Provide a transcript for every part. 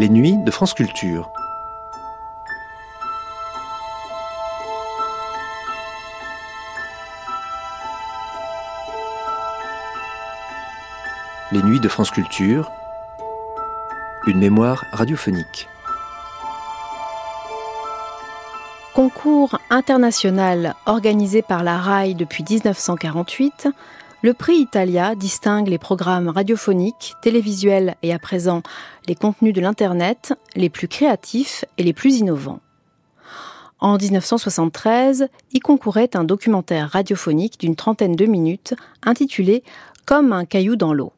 Les nuits de France Culture. Les nuits de France Culture. Une mémoire radiophonique. Concours international organisé par la RAI depuis 1948, le prix Italia distingue les programmes radiophoniques, télévisuels et à présent les contenus de l'Internet les plus créatifs et les plus innovants. En 1973, y concourait un documentaire radiophonique d'une trentaine de minutes intitulé Comme un caillou dans l'eau.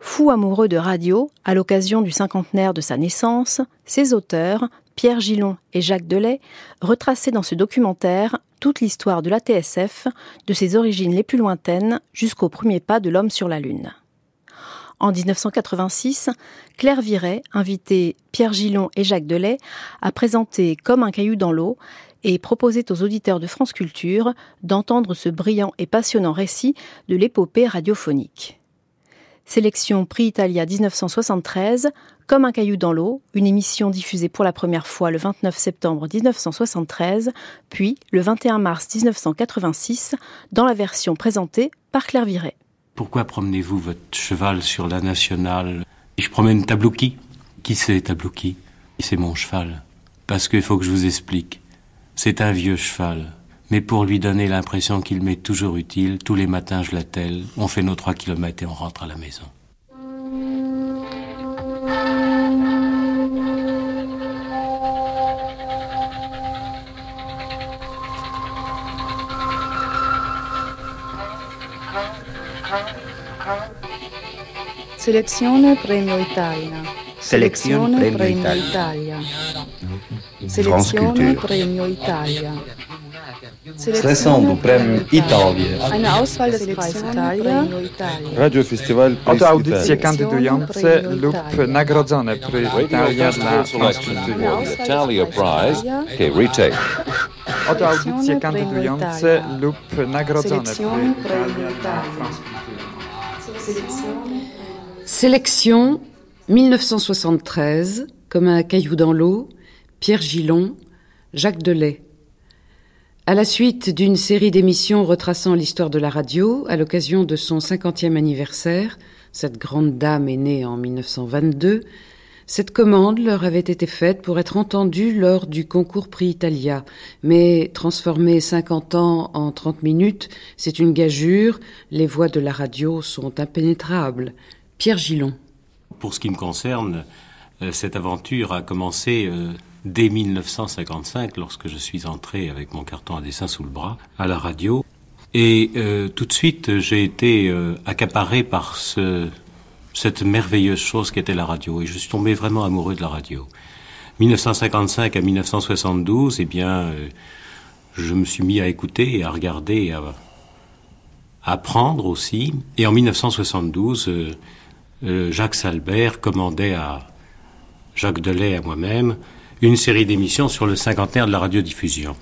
Fou amoureux de radio, à l'occasion du cinquantenaire de sa naissance, ses auteurs, Pierre Gillon et Jacques Delay, retraçaient dans ce documentaire toute l'histoire de la TSF, de ses origines les plus lointaines jusqu'au premier pas de l'homme sur la Lune. En 1986, Claire Viret invitait Pierre Gillon et Jacques Delay à présenter Comme un caillou dans l'eau et proposait aux auditeurs de France Culture d'entendre ce brillant et passionnant récit de l'épopée radiophonique. Sélection Prix Italia 1973, Comme un caillou dans l'eau, une émission diffusée pour la première fois le 29 septembre 1973, puis le 21 mars 1986, dans la version présentée par Claire Viret. Pourquoi promenez-vous votre cheval sur la nationale? Je promène Tablouki. Qui? C'est Tablouki C'est mon cheval. Parce qu'il faut que je vous explique. C'est un vieux cheval. Mais pour lui donner l'impression qu'il m'est toujours utile, tous les matins je l'attelle, on fait nos trois kilomètres et on rentre à la maison. Selezione Premio Italia. Selezione Premio Italia. Selezione Premio Italia. Seleção do Prêmio Itália. Italia. Radiofestiwal Oto audycje kandydujące lub nagrodzone przy Italia dla France Culture. Italia. Prize che retake. Oto audycje kandydujące lub nagrodzone Italia. Dla Sélection 1973, comme un caillou dans l'eau, Pierre Gillon, Jacques Delay. À la suite d'une série d'émissions retraçant l'histoire de la radio, à l'occasion de son 50e anniversaire, cette grande dame est née en 1922, cette commande leur avait été faite pour être entendue lors du concours Prix Italia. Mais transformer 50 ans en 30 minutes, c'est une gageure, les voix de la radio sont impénétrables. Pierre Gillon. Pour ce qui me concerne, euh, cette aventure a commencé euh, dès 1955, lorsque je suis entré avec mon carton à dessin sous le bras à la radio. Et euh, tout de suite, j'ai été euh, accaparé par ce, cette merveilleuse chose qu'était la radio. Et je suis tombé vraiment amoureux de la radio. 1955 à 1972, eh bien, euh, je me suis mis à écouter et à regarder à, apprendre aussi. Et en 1972, euh, euh, Jacques Salbert commandait à Jacques Delay à moi-même une série d'émissions sur le cinquantenaire de la radiodiffusion.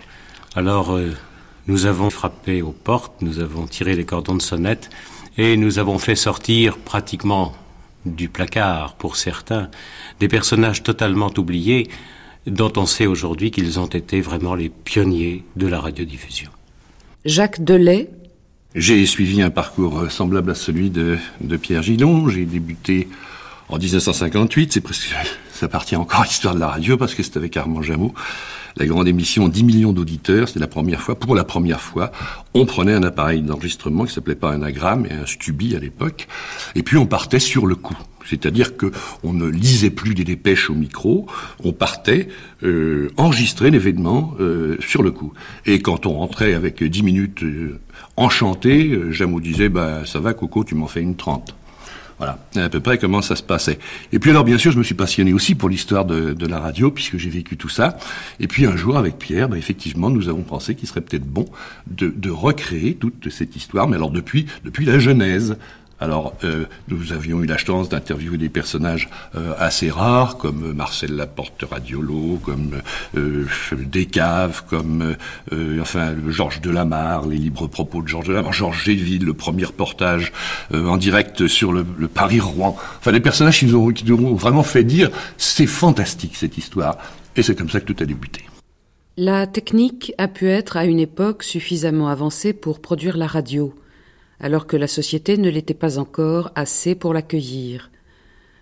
Alors, euh, nous avons frappé aux portes, nous avons tiré les cordons de sonnette et nous avons fait sortir pratiquement du placard, pour certains, des personnages totalement oubliés dont on sait aujourd'hui qu'ils ont été vraiment les pionniers de la radiodiffusion. Jacques Delay, J'ai suivi un parcours semblable à celui de, de Pierre Gillon. J'ai débuté en 1958. C'est presque, ça appartient encore à l'histoire de la radio parce que c'était avec Armand Jameau. La grande émission 10 millions d'auditeurs. C'était la première fois, pour la première fois, on prenait un appareil d'enregistrement qui s'appelait pas un agramme, mais un Stubi à l'époque. Et puis on partait sur le coup. C'est-à-dire que on ne lisait plus des dépêches au micro, on partait euh, enregistrer l'événement euh, sur le coup. Et quand on rentrait avec 10 minutes euh, enchantées, euh, Jameau disait bah ça va Coco, tu m'en fais une 30. Voilà, à peu près comment ça se passait. Et puis alors, bien sûr, je me suis passionné aussi pour l'histoire de, la radio, puisque j'ai vécu tout ça. Et puis un jour, avec Pierre, bah, effectivement, nous avons pensé qu'il serait peut-être bon de, recréer toute cette histoire, mais alors depuis la Genèse. Alors, euh, nous avions eu la chance d'interviewer des personnages euh, assez rares, comme Marcel Laporte Radiolo, comme euh, Descaves, comme euh, enfin Georges Delamarre, les libres propos de Georges Delamarre, Georges Géville, le premier reportage en direct sur le, le Paris-Rouen. Enfin, des personnages qui nous, ont, qui nous ont vraiment fait dire c'est fantastique cette histoire. Et c'est comme ça que tout a débuté. La technique a pu être à une époque suffisamment avancée pour produire la radio alors que la société ne l'était pas encore assez pour l'accueillir.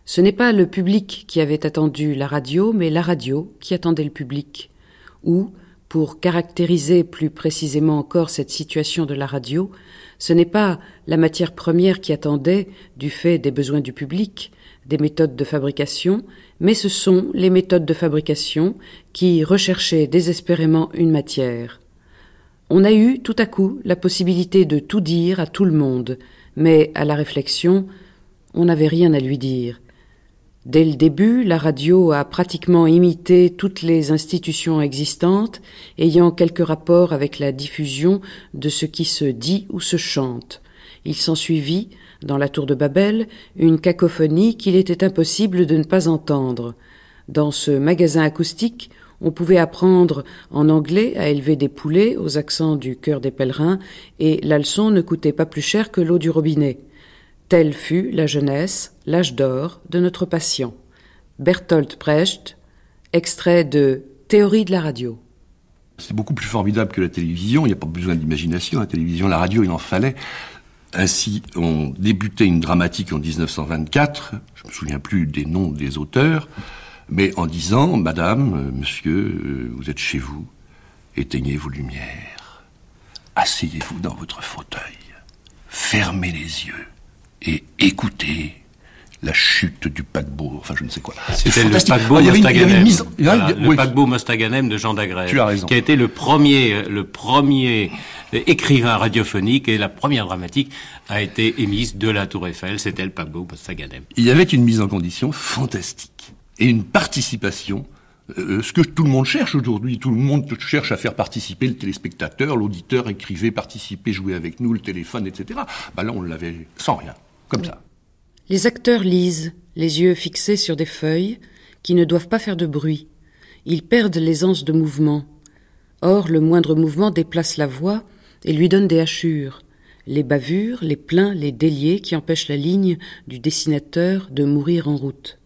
Ce n'est pas le public qui avait attendu la radio, mais la radio qui attendait le public. Ou, pour caractériser plus précisément encore cette situation de la radio, ce n'est pas la matière première qui attendait, du fait des besoins du public, des méthodes de fabrication, mais ce sont les méthodes de fabrication qui recherchaient désespérément une matière. On a eu tout à coup la possibilité de tout dire à tout le monde, mais à la réflexion, on n'avait rien à lui dire. Dès le début, la radio a pratiquement imité toutes les institutions existantes ayant quelque rapport avec la diffusion de ce qui se dit ou se chante. Il s'ensuivit, dans la tour de Babel, une cacophonie qu'il était impossible de ne pas entendre. Dans ce magasin acoustique, on pouvait apprendre en anglais à élever des poulets aux accents du cœur des pèlerins, et la leçon ne coûtait pas plus cher que l'eau du robinet. Telle fut la jeunesse, l'âge d'or de notre patient. Bertolt Brecht, extrait de Théorie de la radio. C'est beaucoup plus formidable que la télévision, il n'y a pas besoin d'imagination, la télévision, la radio, il en fallait. Ainsi, on débutait une dramatique en 1924, je me souviens plus des noms des auteurs, mais en disant, Madame, euh, Monsieur, euh, vous êtes chez vous, éteignez vos lumières, asseyez-vous dans votre fauteuil, fermez les yeux et écoutez la chute du paquebot, enfin je ne sais quoi. C'était le paquebot ah, Mostaganem. Le paquebot Mostaganem de Jean Dagrève. Tu as raison. Qui a été le premier, le premier écrivain radiophonique et la première dramatique a été émise de la Tour Eiffel. C'était le paquebot Mostaganem. Il y avait une mise en condition fantastique et une participation euh, ce que tout le monde cherche aujourd'hui. Tout le monde cherche à faire participer le téléspectateur, l'auditeur, écrivait, participer, jouer avec nous, le téléphone, etc. Bah là, on l'avait sans rien, comme ça. Les acteurs lisent, les yeux fixés sur des feuilles, qui ne doivent pas faire de bruit. Ils perdent l'aisance de mouvement. Or, le moindre mouvement déplace la voix et lui donne des hachures, les bavures, les pleins, les déliés qui empêchent la ligne du dessinateur de mourir en route.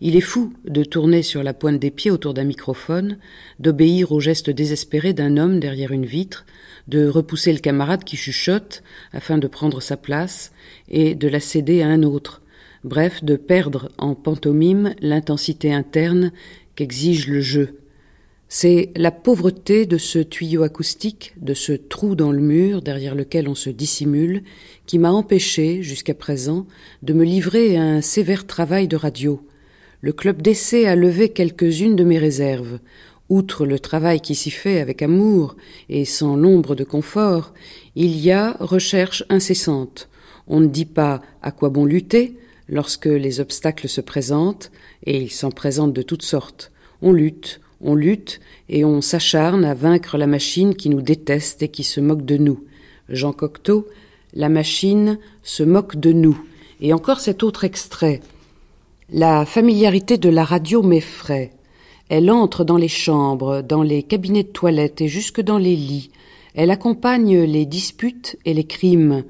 Il est fou de tourner sur la pointe des pieds autour d'un microphone, d'obéir au geste désespéré d'un homme derrière une vitre, de repousser le camarade qui chuchote afin de prendre sa place et de la céder à un autre, bref, de perdre en pantomime l'intensité interne qu'exige le jeu. C'est la pauvreté de ce tuyau acoustique, de ce trou dans le mur derrière lequel on se dissimule, qui m'a empêché, jusqu'à présent, de me livrer à un sévère travail de radio, le club d'essai a levé quelques-unes de mes réserves. Outre le travail qui s'y fait avec amour et sans l'ombre de confort, il y a recherche incessante. On ne dit pas à quoi bon lutter lorsque les obstacles se présentent, et ils s'en présentent de toutes sortes. On lutte, on lutte, et on s'acharne à vaincre la machine qui nous déteste et qui se moque de nous. Jean Cocteau, la machine se moque de nous. Et encore cet autre extrait. La familiarité de la radio m'effraie. Elle entre dans les chambres, dans les cabinets de toilette et jusque dans les lits. Elle accompagne les disputes et les crimes.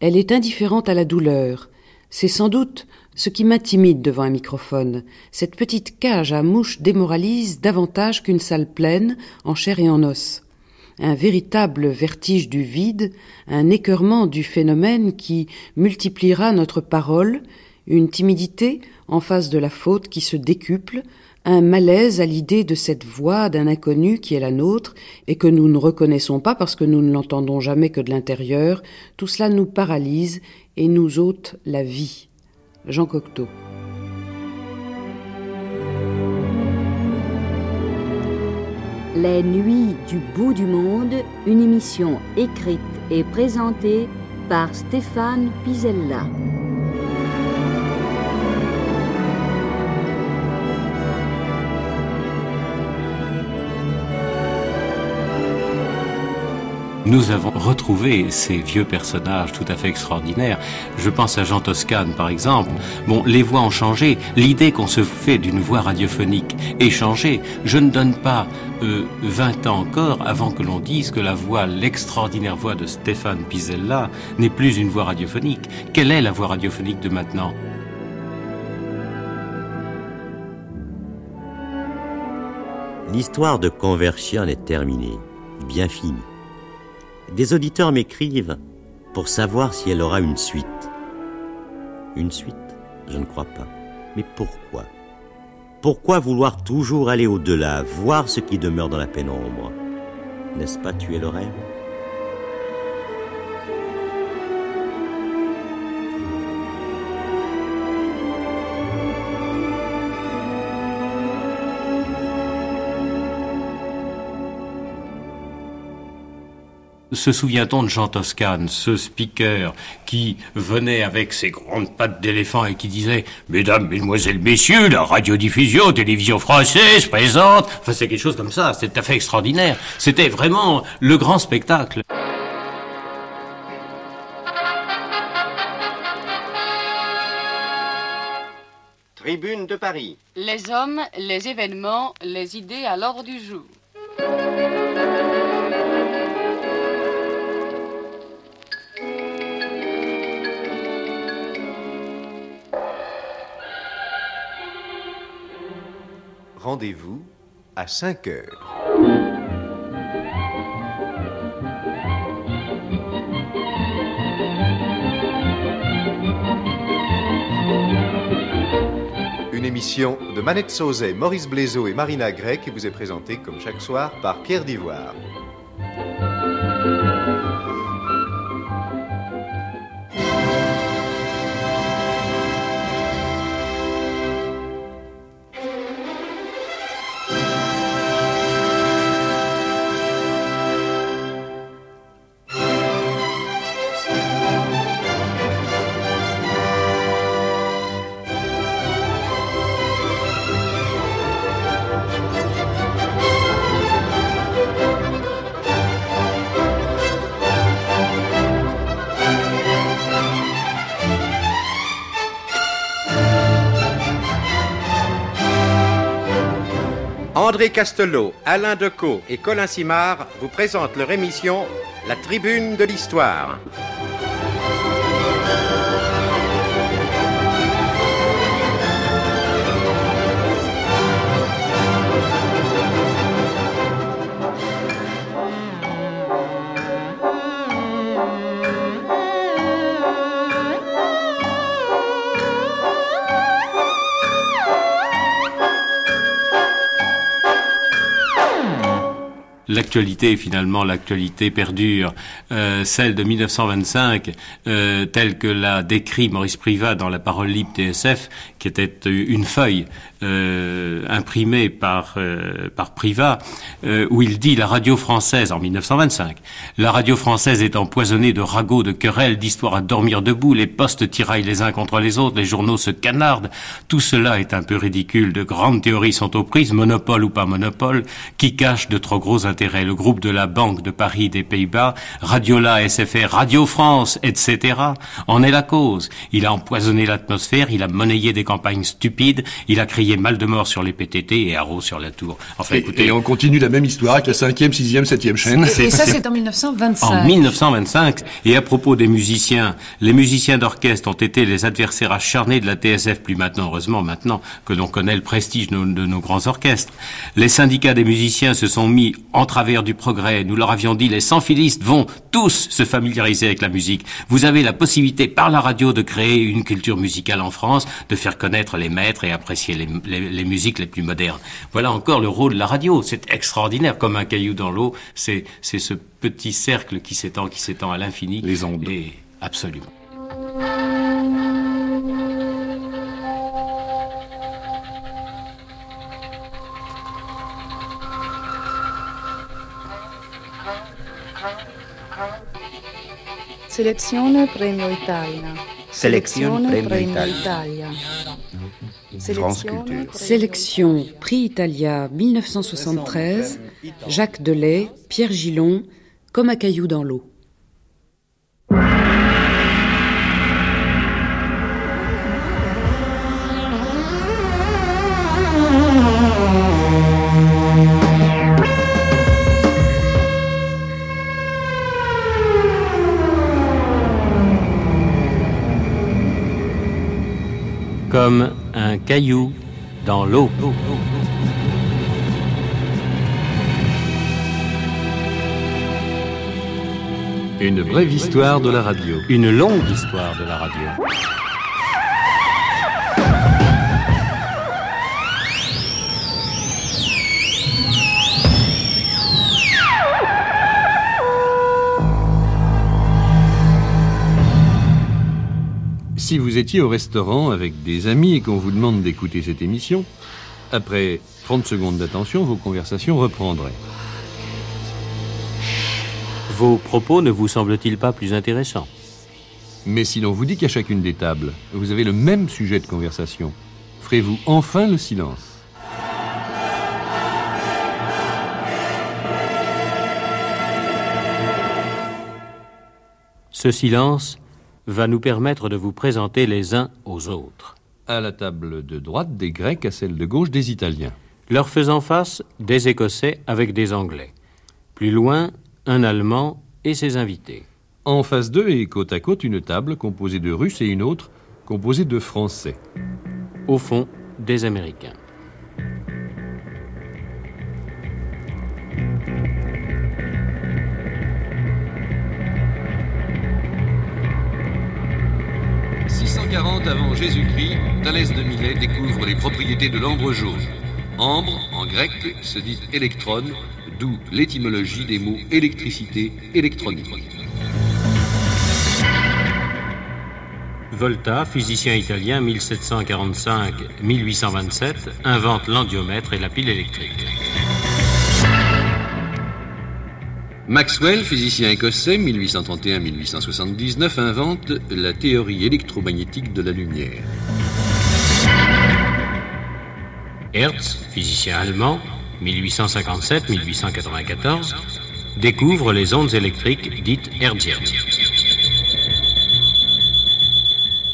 Elle est indifférente à la douleur. C'est sans doute ce qui m'intimide devant un microphone. Cette petite cage à mouches démoralise davantage qu'une salle pleine, en chair et en os. Un véritable vertige du vide, un écœurement du phénomène qui multipliera notre parole, une timidité en face de la faute qui se décuple, un malaise à l'idée de cette voix d'un inconnu qui est la nôtre et que nous ne reconnaissons pas parce que nous ne l'entendons jamais que de l'intérieur, tout cela nous paralyse et nous ôte la vie. Jean Cocteau. Les Nuits du bout du monde, une émission écrite et présentée par Stéphane Pisella. Nous avons retrouvé ces vieux personnages tout à fait extraordinaires. Je pense à Jean Toscane, par exemple. Bon, les voix ont changé. L'idée qu'on se fait d'une voix radiophonique est changée. Je ne donne pas euh, 20 ans encore avant que l'on dise que la voix, l'extraordinaire voix de Stéphane Pizella n'est plus une voix radiophonique. Quelle est la voix radiophonique de maintenant? L'histoire de Conversion est terminée, bien finie. Des auditeurs m'écrivent pour savoir si elle aura une suite. Une suite Je ne crois pas. Mais pourquoi? Pourquoi vouloir toujours aller au-delà, voir ce qui demeure dans la pénombre? N'est-ce pas tuer le rêve? Se souvient-on de Jean Toscane, ce speaker qui venait avec ses grandes pattes d'éléphant et qui disait Mesdames, Mesdemoiselles, Messieurs, la radiodiffusion, télévision française présente. Enfin, c'est quelque chose comme ça. C'était tout à fait extraordinaire. C'était vraiment le grand spectacle. Tribune de Paris. Les hommes, les événements, les idées à l'ordre du jour. Rendez-vous à 5 heures. Une émission de Manette Sauzet, Maurice Blaiseau et Marina Gray qui vous est présentée comme chaque soir par Pierre Divoire. André Castelot, Alain Decaux et Colin Simard vous présentent leur émission La Tribune de l'Histoire. the l'actualité, finalement, l'actualité perdure. Euh, celle de 1925, euh, telle que l'a décrit Maurice Privat dans La Parole libre TSF, qui était une feuille euh, imprimée par, par Privat, où il dit la radio française, en 1925, la radio française est empoisonnée de ragots, de querelles, d'histoires à dormir debout, les postes tiraillent les uns contre les autres, les journaux se canardent, tout cela est un peu ridicule, de grandes théories sont aux prises, monopole ou pas monopole, qui cache de trop gros intérêts le groupe de la Banque de Paris des Pays-Bas, Radiola, SFR, Radio France, etc., en est la cause. Il a empoisonné l'atmosphère, il a monnayé des campagnes stupides, il a crié mal de mort sur les PTT et Haro sur la tour. Enfin, et, écoutez, et on continue la même histoire avec la cinquième, sixième, septième chaîne. Et ça, c'est en 1925. En 1925. Et à propos des musiciens, les musiciens d'orchestre ont été les adversaires acharnés de la TSF, plus maintenant, heureusement, maintenant que l'on connaît le prestige de nos, de nos grands orchestres. Les syndicats des musiciens se sont mis en travers du progrès. Nous leur avions dit, les sans-filistes vont tous se familiariser avec la musique. Vous avez la possibilité par la radio de créer une culture musicale en France, de faire connaître les maîtres et apprécier les, les, les musiques les plus modernes. Voilà encore le rôle de la radio. C'est extraordinaire, comme un caillou dans l'eau. C'est ce petit cercle qui s'étend, qui s'étend à l'infini. Les ondes. Et absolument. Selezione Premio Italia. Sélection Premio Italia. Italia. France Culture. Sélection Prix Italia 1973, Jacques Delay, Pierre Gillon, comme un caillou dans l'eau. Comme un caillou dans l'eau. Une brève histoire de la radio. Une longue histoire de la radio. Si vous étiez au restaurant avec des amis et qu'on vous demande d'écouter cette émission, après 30 secondes d'attention, vos conversations reprendraient. Vos propos ne vous semblent-ils pas plus intéressants? Mais si l'on vous dit qu'à chacune des tables, vous avez le même sujet de conversation, ferez-vous enfin le silence? Ce silence va nous permettre de vous présenter les uns aux autres. À la table de droite des Grecs, à celle de gauche des Italiens. Leur faisant face, des Écossais avec des Anglais. Plus loin, un Allemand et ses invités. En face d'eux et côte à côte, une table composée de Russes et une autre composée de Français. Au fond, des Américains. Avant Jésus-Christ, Thalès de Milet découvre les propriétés de l'ambre jaune. Ambre, en grec, se dit électron, d'où l'étymologie des mots électricité, électronique. Volta, physicien italien 1745-1827, invente l'andiomètre et la pile électrique. Maxwell, physicien écossais 1831-1879, invente la théorie électromagnétique de la lumière. Hertz, physicien allemand 1857-1894, découvre les ondes électriques dites hertziennes.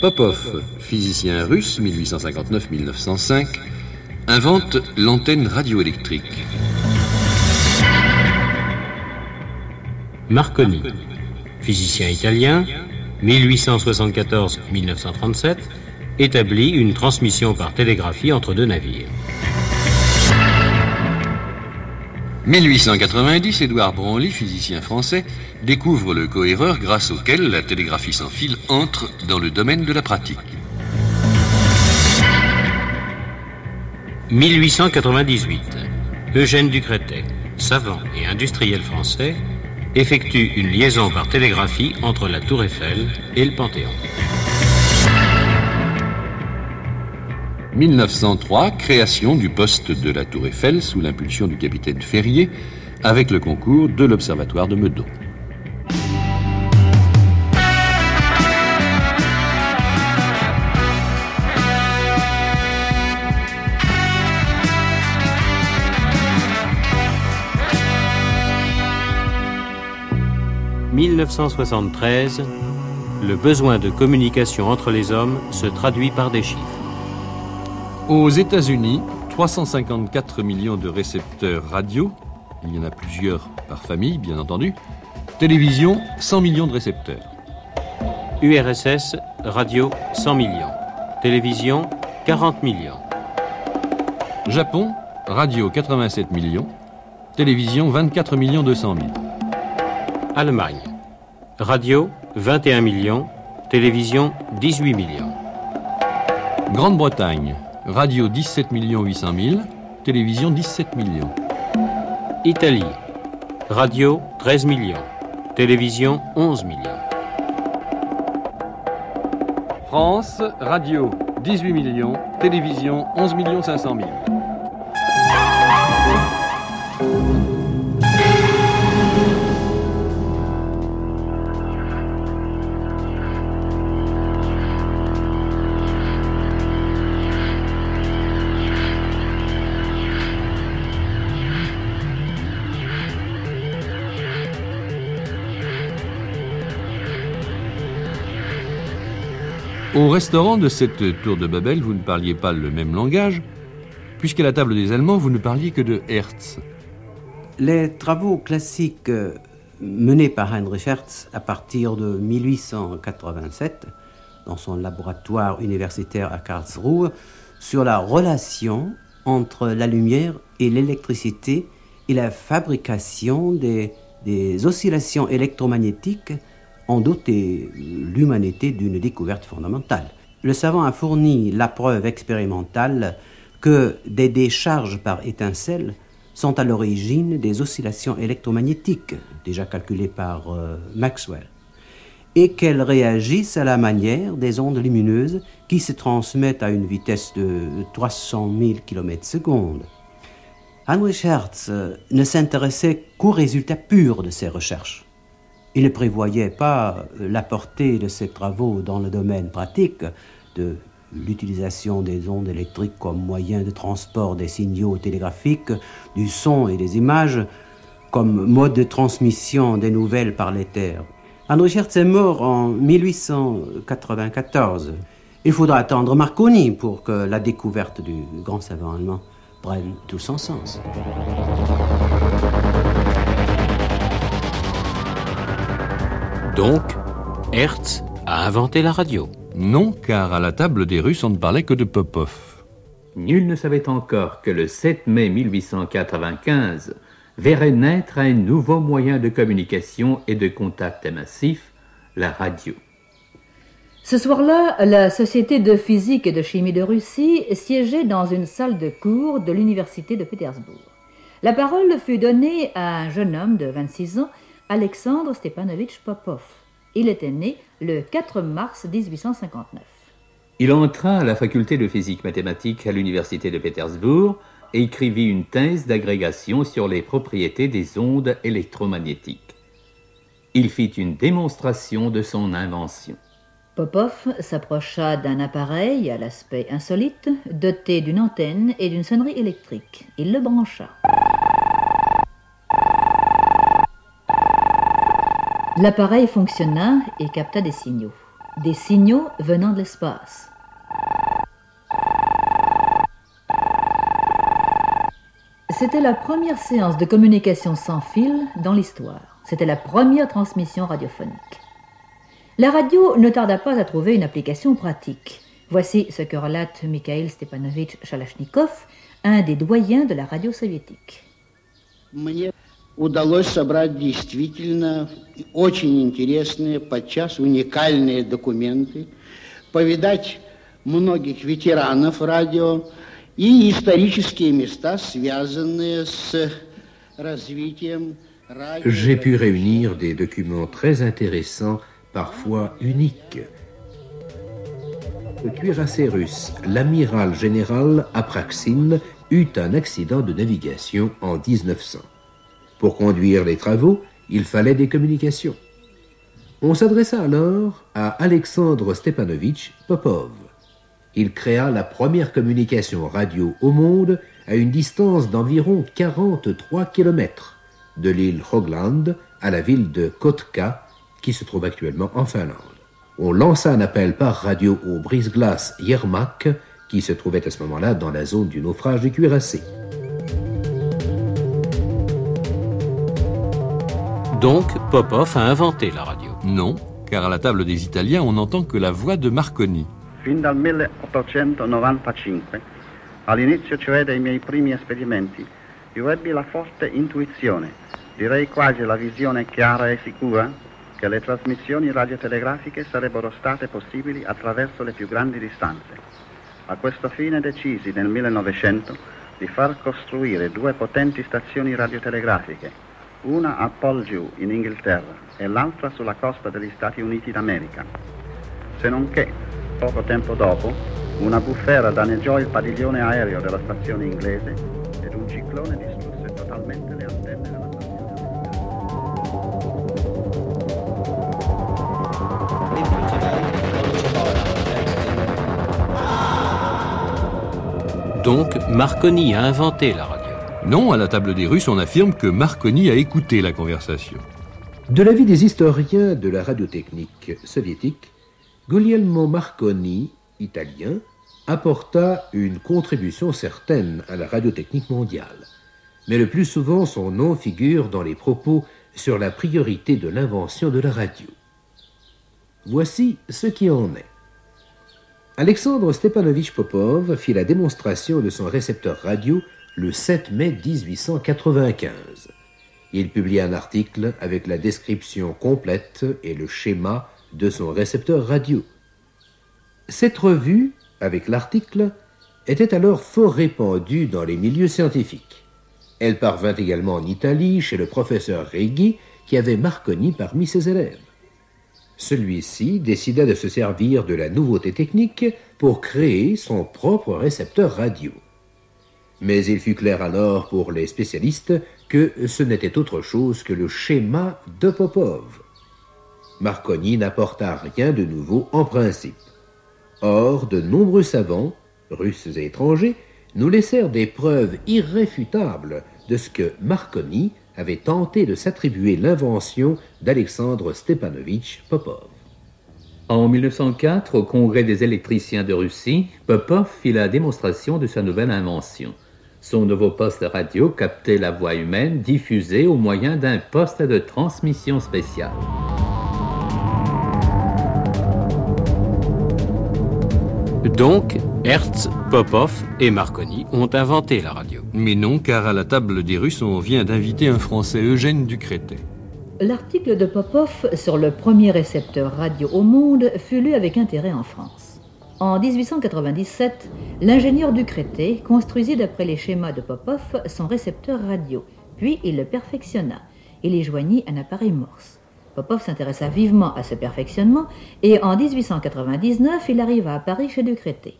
Popov, physicien russe 1859-1905, invente l'antenne radioélectrique. Marconi, physicien italien, 1874-1937, établit une transmission par télégraphie entre deux navires. 1890, Édouard Branly, physicien français, découvre le cohéreur grâce auquel la télégraphie sans fil entre dans le domaine de la pratique. 1898, Eugène Ducretet, savant et industriel français, effectue une liaison par télégraphie entre la Tour Eiffel et le Panthéon. 1903, création du poste de la Tour Eiffel sous l'impulsion du capitaine Ferrier avec le concours de l'Observatoire de Meudon. 1973, le besoin de communication entre les hommes se traduit par des chiffres. Aux États-Unis, 354 millions de récepteurs radio, il y en a plusieurs par famille, bien entendu. Télévision, 100 millions de récepteurs. URSS, radio, 100 millions. Télévision, 40 millions. Japon, radio, 87 millions. Télévision, 24 millions 200 000. Allemagne. Radio, 21 millions. Télévision, 18 millions. Grande-Bretagne. Radio, 17 millions 800 000. Télévision, 17 millions. Italie. Radio, 13 millions. Télévision, 11 millions. France, radio, 18 millions. Télévision, 11 millions 500 000. Restaurant de cette tour de Babel, vous ne parliez pas le même langage, puisqu'à la table des Allemands, vous ne parliez que de Hertz. Les travaux classiques euh, menés par Heinrich Hertz à partir de 1887 dans son laboratoire universitaire à Karlsruhe sur la relation entre la lumière et l'électricité et la fabrication des, des oscillations électromagnétiques ont doté l'humanité d'une découverte fondamentale. Le savant a fourni la preuve expérimentale que des décharges par étincelles sont à l'origine des oscillations électromagnétiques, déjà calculées par euh, Maxwell, et qu'elles réagissent à la manière des ondes lumineuses qui se transmettent à une vitesse de 300 000 km/s. Heinrich Hertz euh, ne s'intéressait qu'aux résultats purs de ses recherches. Il ne prévoyait pas euh, la portée de ses travaux dans le domaine pratique de l'utilisation des ondes électriques comme moyen de transport des signaux télégraphiques, du son et des images, comme mode de transmission des nouvelles par l'éther. Heinrich Hertz est mort en 1894. Il faudra attendre Marconi pour que la découverte du grand savant allemand prenne tout son sens. Donc, Hertz a inventé la radio. Non, car à la table des Russes, on ne parlait que de Popov. Nul ne savait encore que le 7 mai 1895 verrait naître un nouveau moyen de communication et de contact massif, la radio. Ce soir-là, la Société de physique et de chimie de Russie siégeait dans une salle de cours de l'Université de Pétersbourg. La parole fut donnée à un jeune homme de 26 ans, Alexandre Stepanovitch Popov. Il était né le 4 mars 1859. Il entra à la faculté de physique mathématique à l'Université de Pétersbourg et écrivit une thèse d'agrégation sur les propriétés des ondes électromagnétiques. Il fit une démonstration de son invention. Popov s'approcha d'un appareil à l'aspect insolite, doté d'une antenne et d'une sonnerie électrique. Il le brancha. L'appareil fonctionna et capta des signaux. Des signaux venant de l'espace. C'était la première séance de communication sans fil dans l'histoire. C'était la première transmission radiophonique. La radio ne tarda pas à trouver une application pratique. Voici ce que relate Mikhail Stepanovich Shalashnikov, un des doyens de la radio soviétique. Мне удалось собрать действительно очень интересные, подчас уникальные документы, повидать многих ветеранов радио и исторические места, связанные с развитием радио. J'ai pu réunir des documents très intéressants parfois unique. Le cuirassé russe, l'amiral général Apraxin, eut un accident de navigation en 1900. Pour conduire les travaux, il fallait des communications. On s'adressa alors à Alexandre Stepanovitch Popov. Il créa la première communication radio au monde à une distance d'environ 43 km, de l'île Hogland à la ville de Kotka, qui se trouve actuellement en Finlande. On lança un appel par radio au brise-glace Yermak, qui se trouvait à ce moment-là dans la zone du naufrage du cuirassé. Donc, Popov a inventé la radio. Non, car à la table des Italiens, on n'entend que la voix de Marconi. Fin dal 1895, all'inizio cioè dei miei primi esperimenti, io ebbi la forte intuizione, direi quasi la visione chiara e sicura, che le trasmissioni radiotelegrafiche sarebbero state possibili attraverso le più grandi distanze. A questo fine decisi nel 1900 di far costruire due potenti stazioni radiotelegrafiche, una a Poldhu in Inghilterra e l'altra sulla costa degli Stati Uniti d'America. Se non che, poco tempo dopo, una bufera danneggiò il padiglione aereo della stazione inglese ed un ciclone distrusse totalmente le antenne della Donc, Marconi a inventé la. Non, à la table des Russes, on affirme que Marconi a écouté la conversation. De l'avis des historiens de la radiotechnique soviétique, Guglielmo Marconi, italien, apporta une contribution certaine à la radiotechnique mondiale. Mais le plus souvent, son nom figure dans les propos sur la priorité de l'invention de la radio. Voici ce qui en est. Alexandre Stepanovich Popov fit la démonstration de son récepteur radio le 7 mai 1895. Il publia un article avec la description complète et le schéma de son récepteur radio. Cette revue, avec l'article, était alors fort répandue dans les milieux scientifiques. Elle parvint également en Italie chez le professeur Reghi qui avait Marconi parmi ses élèves. Celui-ci décida de se servir de la nouveauté technique pour créer son propre récepteur radio. Mais il fut clair alors pour les spécialistes que ce n'était autre chose que le schéma de Popov. Marconi n'apporta rien de nouveau en principe. Or, de nombreux savants, russes et étrangers, nous laissèrent des preuves irréfutables de ce que Marconi avait tenté de s'attribuer l'invention d'Alexandre Stepanovitch Popov. En 1904, au Congrès des électriciens de Russie, Popov fit la démonstration de sa nouvelle invention. Son nouveau poste radio captait la voix humaine diffusée au moyen d'un poste de transmission spécial. Donc, Hertz, Popov et Marconi ont inventé la radio. Mais non, car à la table des Russes, on vient d'inviter un Français, Eugène Ducretet. L'article de Popov sur le premier récepteur radio au monde fut lu avec intérêt en France. En 1897, l'ingénieur Ducretet construisit d'après les schémas de Popov son récepteur radio, puis il le perfectionna. Il y joignit un appareil Morse. Popov s'intéressa vivement à ce perfectionnement et en 1899, il arriva à Paris chez Ducretet.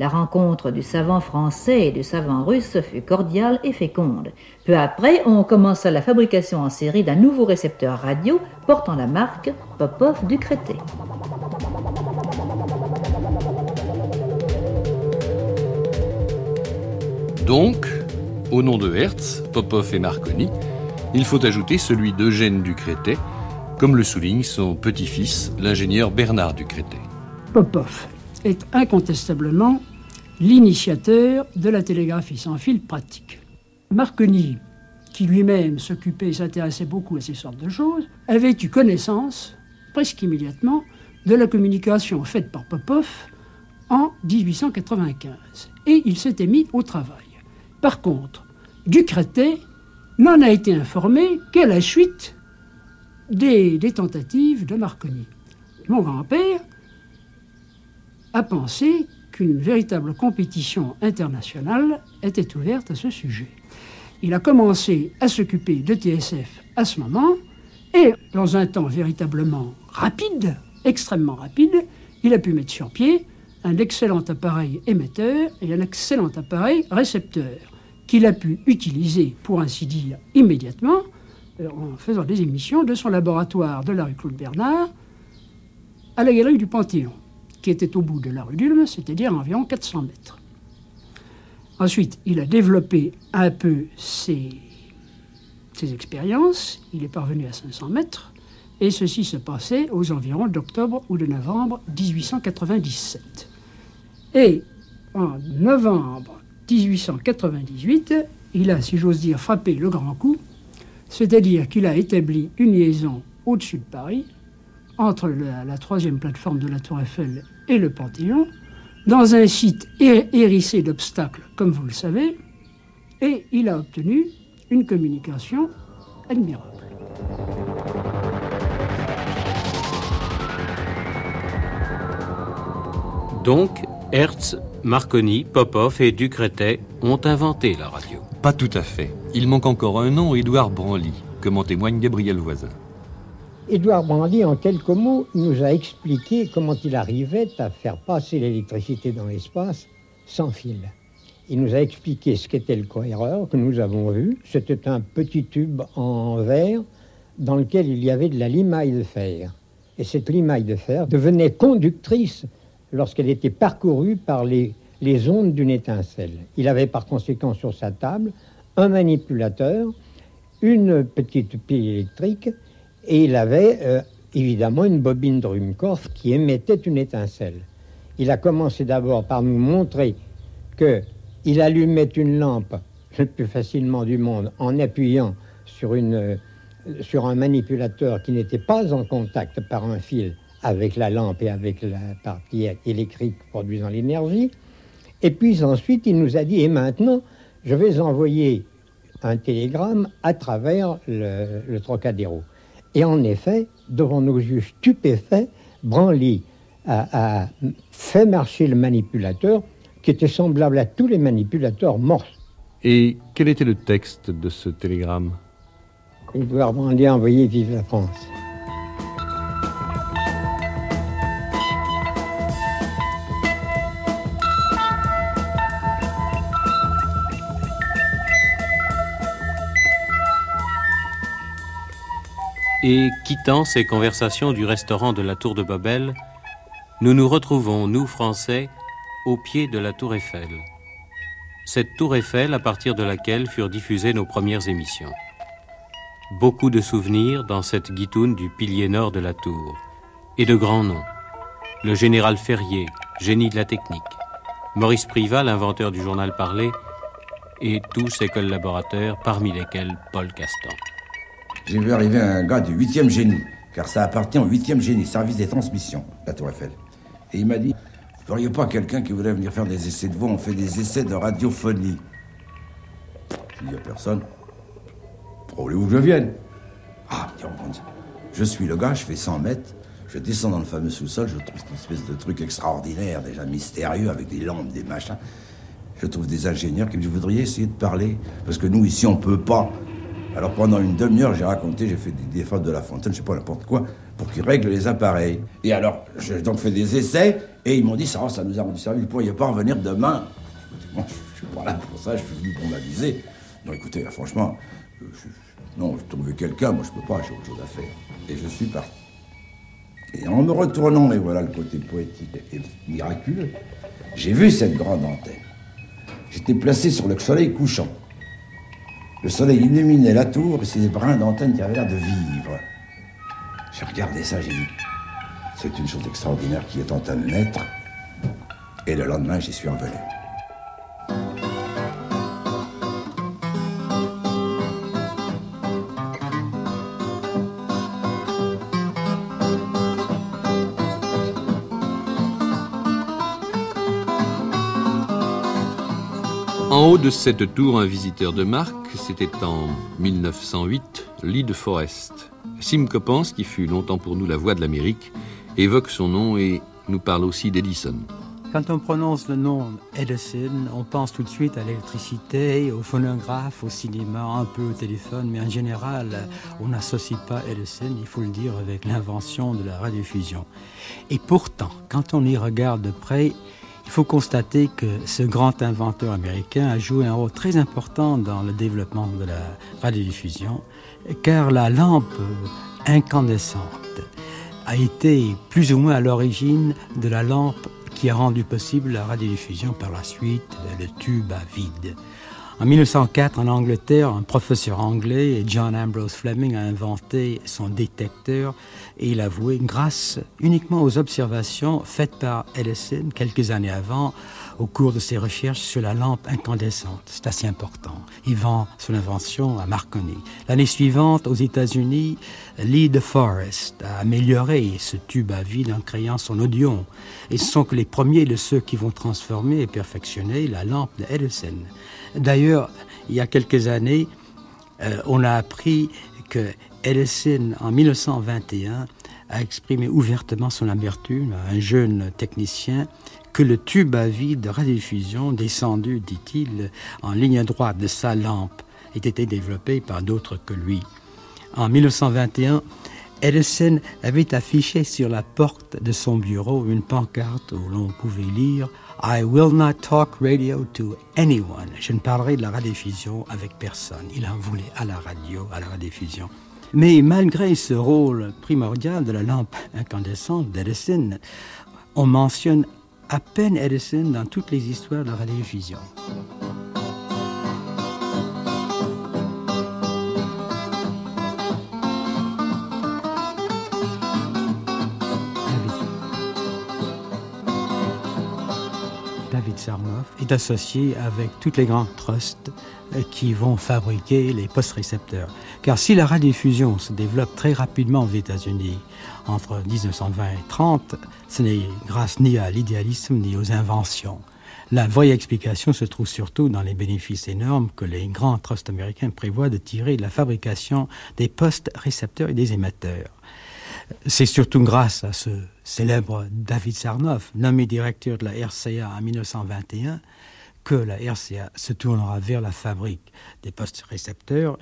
La rencontre du savant français et du savant russe fut cordiale et féconde. Peu après, on commença la fabrication en série d'un nouveau récepteur radio portant la marque Popov Ducretet. Donc, au nom de Hertz, Popov et Marconi, il faut ajouter celui d'Eugène Ducretet, comme le souligne son petit-fils, l'ingénieur Bernard Ducretet. Popov est incontestablement l'initiateur de la télégraphie sans fil pratique. Marconi, qui lui-même s'occupait et s'intéressait beaucoup à ces sortes de choses, avait eu connaissance, presque immédiatement, de la communication faite par Popov en 1895. Et il s'était mis au travail. Par contre, Ducretet n'en a été informé qu'à la suite des, des, tentatives de Marconi. Mon grand-père a pensé qu'une véritable compétition internationale était ouverte à ce sujet. Il a commencé à s'occuper de TSF à ce moment, et dans un temps véritablement rapide, extrêmement rapide, il a pu mettre sur pied un excellent appareil émetteur et un excellent appareil récepteur qu'il a pu utiliser, pour ainsi dire, immédiatement, euh, en faisant des émissions de son laboratoire de la rue Claude Bernard à la galerie du Panthéon, qui était au bout de la rue d'Ulm, c'est-à-dire environ 400 mètres. Ensuite, il a développé un peu ses, ses expériences, il est parvenu à 500 mètres, et ceci se passait aux environs d'octobre ou de novembre 1897. Et en novembre 1898, il a, si j'ose dire, frappé le grand coup, c'est-à-dire qu'il a établi une liaison au-dessus de Paris, entre la, la, troisième plateforme de la Tour Eiffel et le Panthéon, dans un site hérissé d'obstacles, comme vous le savez, et il a obtenu une communication admirable. Donc, Hertz, Marconi, Popov et Ducretet ont inventé la radio. Pas tout à fait. Il manque encore un nom, Édouard Branly, comme en témoigne Gabriel Voisin. Édouard Branly, en quelques mots, nous a expliqué comment il arrivait à faire passer l'électricité dans l'espace sans fil. Il nous a expliqué ce qu'était le cohéreur que nous avons vu. C'était un petit tube en verre dans lequel il y avait de la limaille de fer. Et cette limaille de fer devenait conductrice lorsqu'elle était parcourue par les, ondes d'une étincelle. Il avait par conséquent sur sa table un manipulateur, une petite pile électrique, et il avait euh, évidemment une bobine Drumkorff qui émettait une étincelle. Il a commencé d'abord par nous montrer qu'il allumait une lampe le plus facilement du monde en appuyant sur, une, sur un manipulateur qui n'était pas en contact par un fil avec la lampe et avec la partie électrique produisant l'énergie. Et puis ensuite, il nous a dit, et maintenant, je vais envoyer un télégramme à travers le, Trocadéro. Et en effet, devant nos yeux stupéfaits, Branly a, a, fait marcher le manipulateur qui était semblable à tous les manipulateurs morts. Et quel était le texte de ce télégramme? Édouard Branly a envoyé Vive la France. Et quittant ces conversations du restaurant de la Tour de Babel, nous nous retrouvons, nous Français, au pied de la Tour Eiffel. Cette Tour Eiffel à partir de laquelle furent diffusées nos premières émissions. Beaucoup de souvenirs dans cette guitoune du pilier nord de la tour, et de grands noms. Le général Ferrier, génie de la technique, Maurice Privat, l'inventeur du journal parlé, et tous ses collaborateurs, parmi lesquels Paul Castan j'ai vu arriver un gars du 8e génie, car ça appartient au 8e génie, service des transmissions, la Tour Eiffel. Et il m'a dit Vous n'auriez pas quelqu'un qui voudrait venir faire des essais de voix On fait des essais de radiophonie. Je dis à personne Pour où que je vienne? Ah, je suis le gars, je fais 100 mètres. Je descends dans le fameux sous-sol, je trouve une espèce de truc extraordinaire, déjà mystérieux, avec des lampes, des machins. Je trouve des ingénieurs qui me disent, vous voudriez essayer de parler Parce que nous, ici, on peut pas. Alors pendant une demi-heure, j'ai raconté, j'ai fait des défauts de la fontaine, je sais pas n'importe quoi, pour qu'ils règlent les appareils. Et alors, j'ai donc fait des essais, et ils m'ont dit, ça, ça nous a rendu service, vous pourriez pas revenir demain. moi, je suis pas là pour ça, je suis venu pour m'aviser. Non, écoutez, franchement, non, je trouvais quelqu'un, moi je peux pas, j'ai autre chose à faire. Et je suis parti. Et en me retournant, et voilà le côté poétique et miraculeux, j'ai vu cette grande antenne. J'étais placé sur le soleil couchant. Le soleil illuminait la tour et ces brins d'antenne qui avaient l'air de vivre. J'ai regardé ça, j'ai dit, c'est une chose extraordinaire qui est en train de naître. Et le lendemain, j'y suis revenu. En haut de cette tour, un visiteur de marque, c'était en 1908, Lee de Forest. Sim Coppens, qui fut longtemps pour nous la voix de l'Amérique, évoque son nom et nous parle aussi d'Edison. Quand on prononce le nom Edison, on pense tout de suite à l'électricité, au phonographe, au cinéma, un peu au téléphone, mais en général, on n'associe pas Edison, il faut le dire, avec l'invention de la radiodiffusion. Et pourtant, quand on y regarde de près, faut constater que ce grand inventeur américain a joué un rôle très important dans le développement de la radiodiffusion, car la lampe incandescente a été plus ou moins à l'origine de la lampe qui a rendu possible la radiodiffusion par la suite, le tube à vide. En 1904, en Angleterre, un professeur anglais, John Ambrose Fleming, a inventé son détecteur et il a voué grâce uniquement aux observations faites par Edison quelques années avant au cours de ses recherches sur la lampe incandescente. C'est assez important. Il vend son invention à Marconi. L'année suivante, aux États-Unis, Lee de Forest a amélioré ce tube à vide en créant son audion. Et ce sont que les premiers de ceux qui vont transformer et perfectionner la lampe de Edison. D'ailleurs, il y a quelques années, euh, on a appris que Edison, en 1921, a exprimé ouvertement son amertume à un jeune technicien que le tube à vide de radiodiffusion descendu, dit-il, en ligne droite de sa lampe, ait été développé par d'autres que lui. En 1921, Edison avait affiché sur la porte de son bureau une pancarte où l'on pouvait lire I will not talk radio to anyone. Je ne parlerai de la radiodiffusion avec personne. Il en voulait à la radio, à la radiodiffusion. Mais malgré ce rôle primordial de la lampe incandescente d'Edison, on mentionne à peine Edison dans toutes les histoires de la radiodiffusion. Est associé avec toutes les grands trusts qui vont fabriquer les post-récepteurs. Car si la radiodiffusion se développe très rapidement aux États-Unis entre 1920 et 30, ce n'est grâce ni à l'idéalisme ni aux inventions. La vraie explication se trouve surtout dans les bénéfices énormes que les grands trusts américains prévoient de tirer de la fabrication des postes récepteurs et des émetteurs. C'est surtout grâce à ce célèbre David Sarnoff, nommé directeur de la RCA en 1921, que la RCA se tournera vers la fabrique des postes récepteurs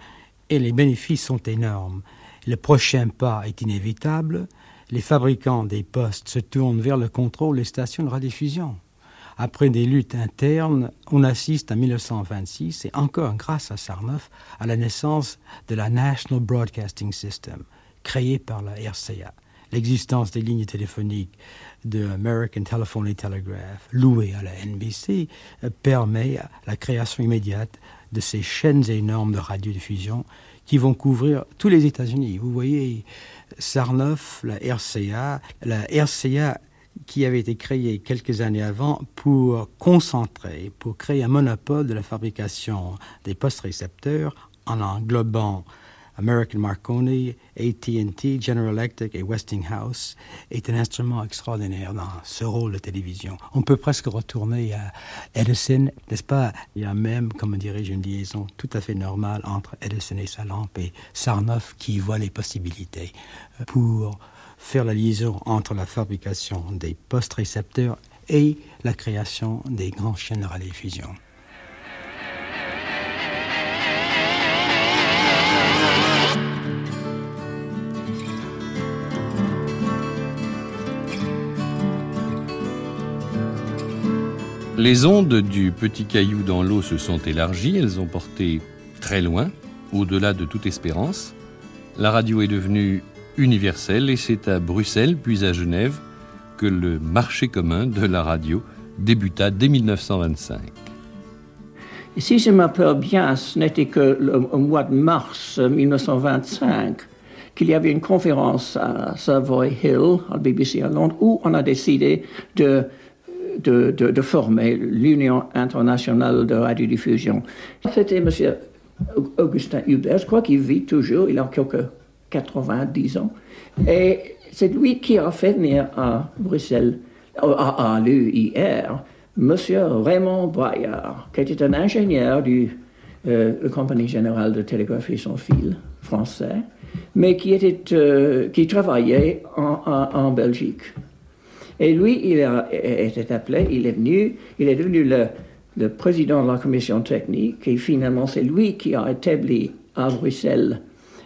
et les bénéfices sont énormes. Le prochain pas est inévitable. Les fabricants des postes se tournent vers le contrôle des stations de radiodiffusion. Après des luttes internes, on assiste en 1926, et encore grâce à Sarnoff, à la naissance de la National Broadcasting System, créée par la RCA. L'existence des lignes téléphoniques de American Telephone and Telegraph, louées à la NBC, permet la création immédiate de ces chaînes énormes de radiodiffusion qui vont couvrir tous les États-Unis. Vous voyez, Sarnoff, la RCA, la RCA qui avait été créée quelques années avant pour concentrer, pour créer un monopole de la fabrication des postes récepteurs en englobant American Marconi, AT&T, General Electric et Westinghouse est un instrument extraordinaire dans ce rôle de télévision. On peut presque retourner à Edison, n'est-ce pas? Il y a même, comme dirais-je, une liaison tout à fait normale entre Edison et sa lampe et Sarnoff qui voit les possibilités pour faire la liaison entre la fabrication des postes récepteurs et la création des grands chaînes de radiodiffusion. Les ondes du petit caillou dans l'eau se sont élargies, elles ont porté très loin, au-delà de toute espérance. La radio est devenue universelle et c'est à Bruxelles, puis à Genève, que le marché commun de la radio débuta dès 1925. Et si je m'appelle bien, ce n'était que le, au mois de mars 1925 qu'il y avait une conférence à Savoy Hill, à BBC à Londres, où on a décidé de de, former l'Union internationale de radiodiffusion. C'était M. Augustin Hubert, je crois qu'il vit toujours, il a quelques 90 ans. Et c'est lui qui a fait venir à Bruxelles, à, l'UIR, M. Raymond Braillard, qui était un ingénieur euh, la Compagnie générale de télégraphie sans fil français, mais qui, était, euh, qui travaillait en Belgique. Et lui, il a été appelé, il est venu, il est devenu le, président de la commission technique, et finalement, c'est lui qui a établi à Bruxelles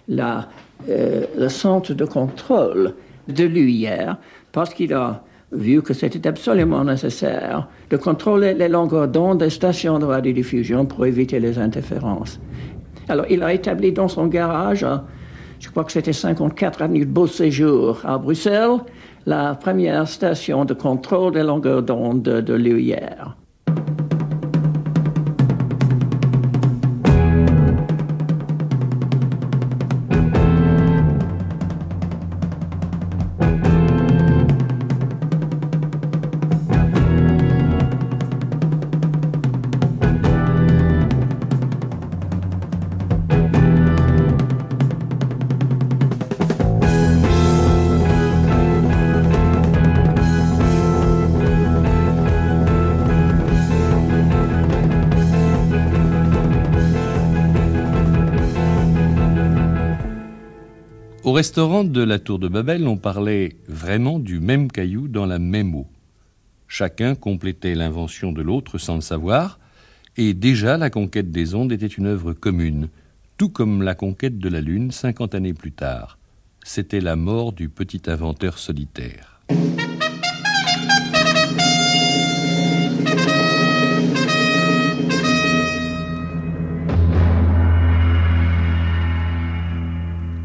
euh, le centre de contrôle de l'UIR, parce qu'il a vu que c'était absolument nécessaire de contrôler les longueurs d'onde des stations de radiodiffusion pour éviter les interférences. Alors, il a établi dans son garage, je crois que c'était 54 avenue de Beau Séjour à Bruxelles, la première station de contrôle des longueurs d'onde de, l'UIR. Restaurant de la Tour de Babel, on parlait vraiment du même caillou dans la même eau. Chacun complétait l'invention de l'autre sans le savoir, et déjà la conquête des ondes était une œuvre commune, tout comme la conquête de la Lune cinquante années plus tard. C'était la mort du petit inventeur solitaire.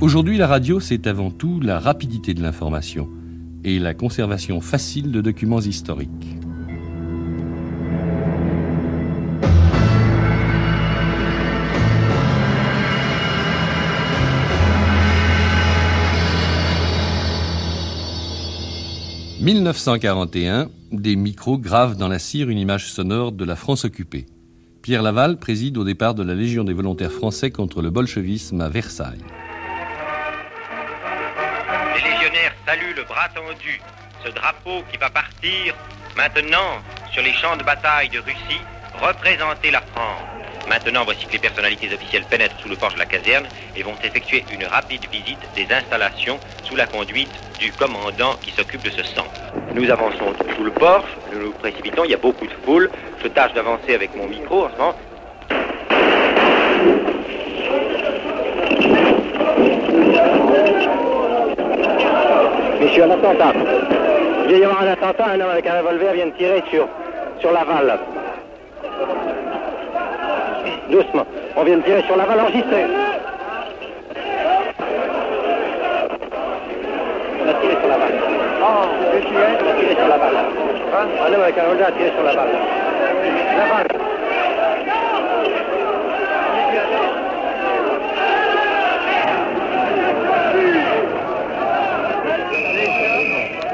Aujourd'hui, la radio, c'est avant tout la rapidité de l'information et la conservation facile de documents historiques. « 1941, des micros gravent dans la cire une image sonore de la France occupée. Pierre Laval préside au départ de la Légion des volontaires français contre le bolchevisme à Versailles. Saluent le bras tendu, ce drapeau qui va partir maintenant sur les champs de bataille de Russie, représenter la France. Maintenant, voici que les personnalités officielles pénètrent sous le porche de la caserne et vont effectuer une rapide visite des installations sous la conduite du commandant qui s'occupe de ce centre. Nous avançons sous le porche, nous nous précipitons, il y a beaucoup de foule. Je tâche d'avancer avec mon micro en ce moment. Messieurs, un attentat. Il y avoir un attentat, un homme avec un revolver vient de tirer sur, sur Laval. Doucement. On vient de tirer sur Laval, enregistré. On a tiré sur Laval. Oh, je On a tiré sur Laval. Un homme avec un revolver a tiré sur Laval. Laval.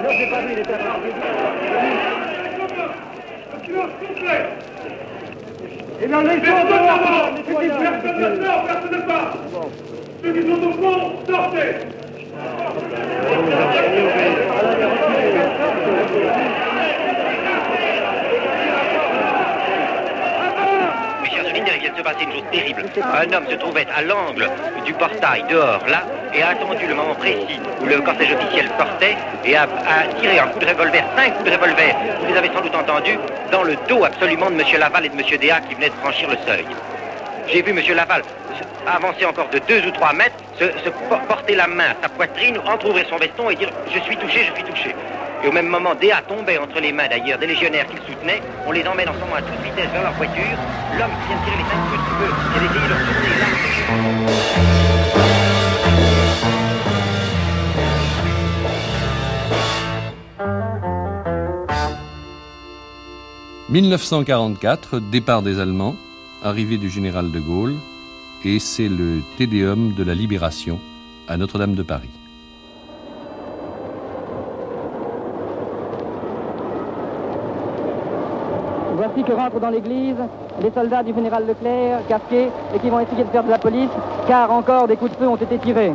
Non, j'ai pas vu, il était à Et dans les gens dehors, personne ne sort, personne ne part. Ceux qui sont au fond, sortez. Mes chers auditeurs, il vient se passer une chose terrible. Un homme se trouvait à l'angle du portail dehors, là, et a attendu le moment précis où le cortège officiel sortait et a, tiré un coup de revolver, cinq coups de revolver, vous les avez sans doute entendus, dans le dos absolument de M. Laval et de M. Déa qui venaient de franchir le seuil. J'ai vu M. Laval avancer encore de deux ou trois mètres, se, se porter la main à sa poitrine, entrouvrir son veston et dire « je suis touché, je suis touché ». Et au même moment, Déa tombait entre les mains d'ailleurs des légionnaires qu'il soutenait. On les emmène en ce moment à toute vitesse vers leur voiture. L'homme qui vient de tirer les cinq coups de feu et d'essayer de retourner « 1944, départ des Allemands, arrivée du général de Gaulle, et c'est le Tédéum de la Libération à Notre-Dame de Paris. Que rentrent dans l'église les soldats du général Leclerc, casqués, et qui vont essayer de faire de la police, car encore des coups de feu ont été tirés.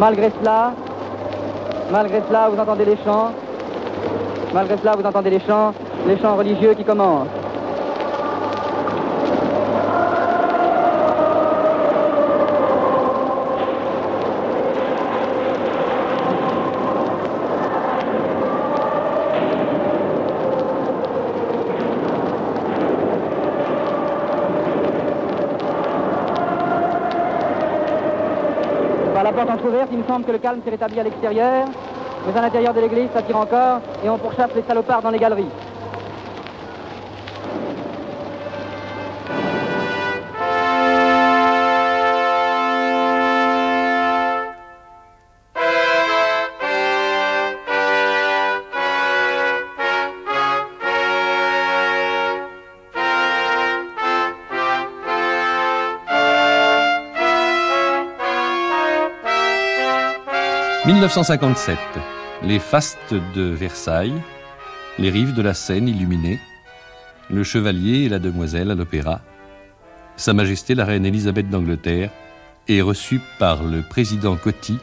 Malgré cela, malgré cela, vous entendez les chants, malgré cela, vous entendez les chants, les chants religieux qui commencent. Par la porte entrouverte, il me semble que le calme s'est rétabli à l'extérieur, mais à l'intérieur de l'église, ça tire encore, et on pourchasse les salopards dans les galeries. « 1957. Les fastes de Versailles, les rives de la Seine illuminées, le chevalier et la demoiselle à l'opéra, Sa Majesté la Reine Élisabeth d'Angleterre est reçue par le président Coty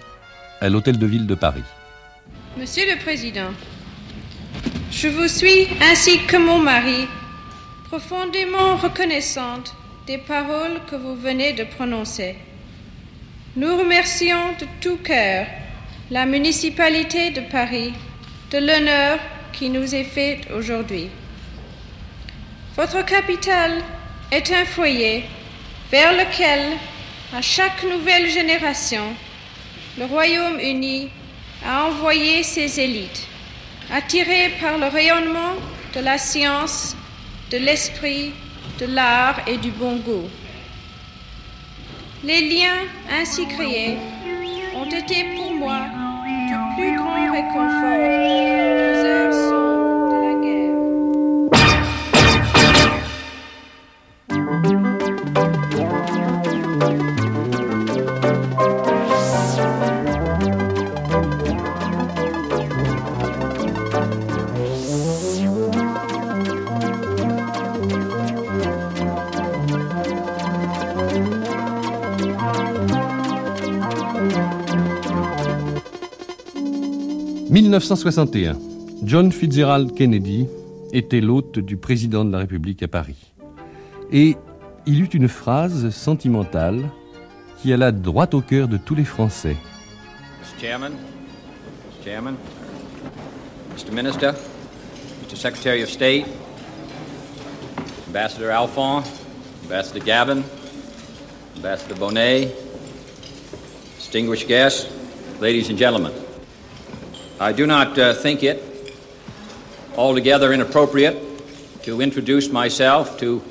à l'Hôtel de Ville de Paris. Monsieur le Président, je vous suis, ainsi que mon mari, profondément reconnaissante des paroles que vous venez de prononcer. Nous remercions de tout cœur la municipalité de Paris de l'honneur qui nous est fait aujourd'hui. Votre capitale est un foyer vers lequel, à chaque nouvelle génération, le Royaume-Uni a envoyé ses élites, attirées par le rayonnement de la science, de l'esprit, de l'art et du bon goût. Les liens ainsi créés ont pour moi du plus grand réconfort 1961. John Fitzgerald Kennedy était l'hôte du président de la République à Paris. Et il eut une phrase sentimentale qui alla droit au cœur de tous les Français. Mr. Chairman, Mr. Chairman, Mr. Minister, Mr. Secretary of State, Ambassador Alphon, Ambassador Gavin, Ambassador Bonnet, distinguished guests, ladies and gentlemen. I do not uh, think it altogether inappropriate to introduce myself to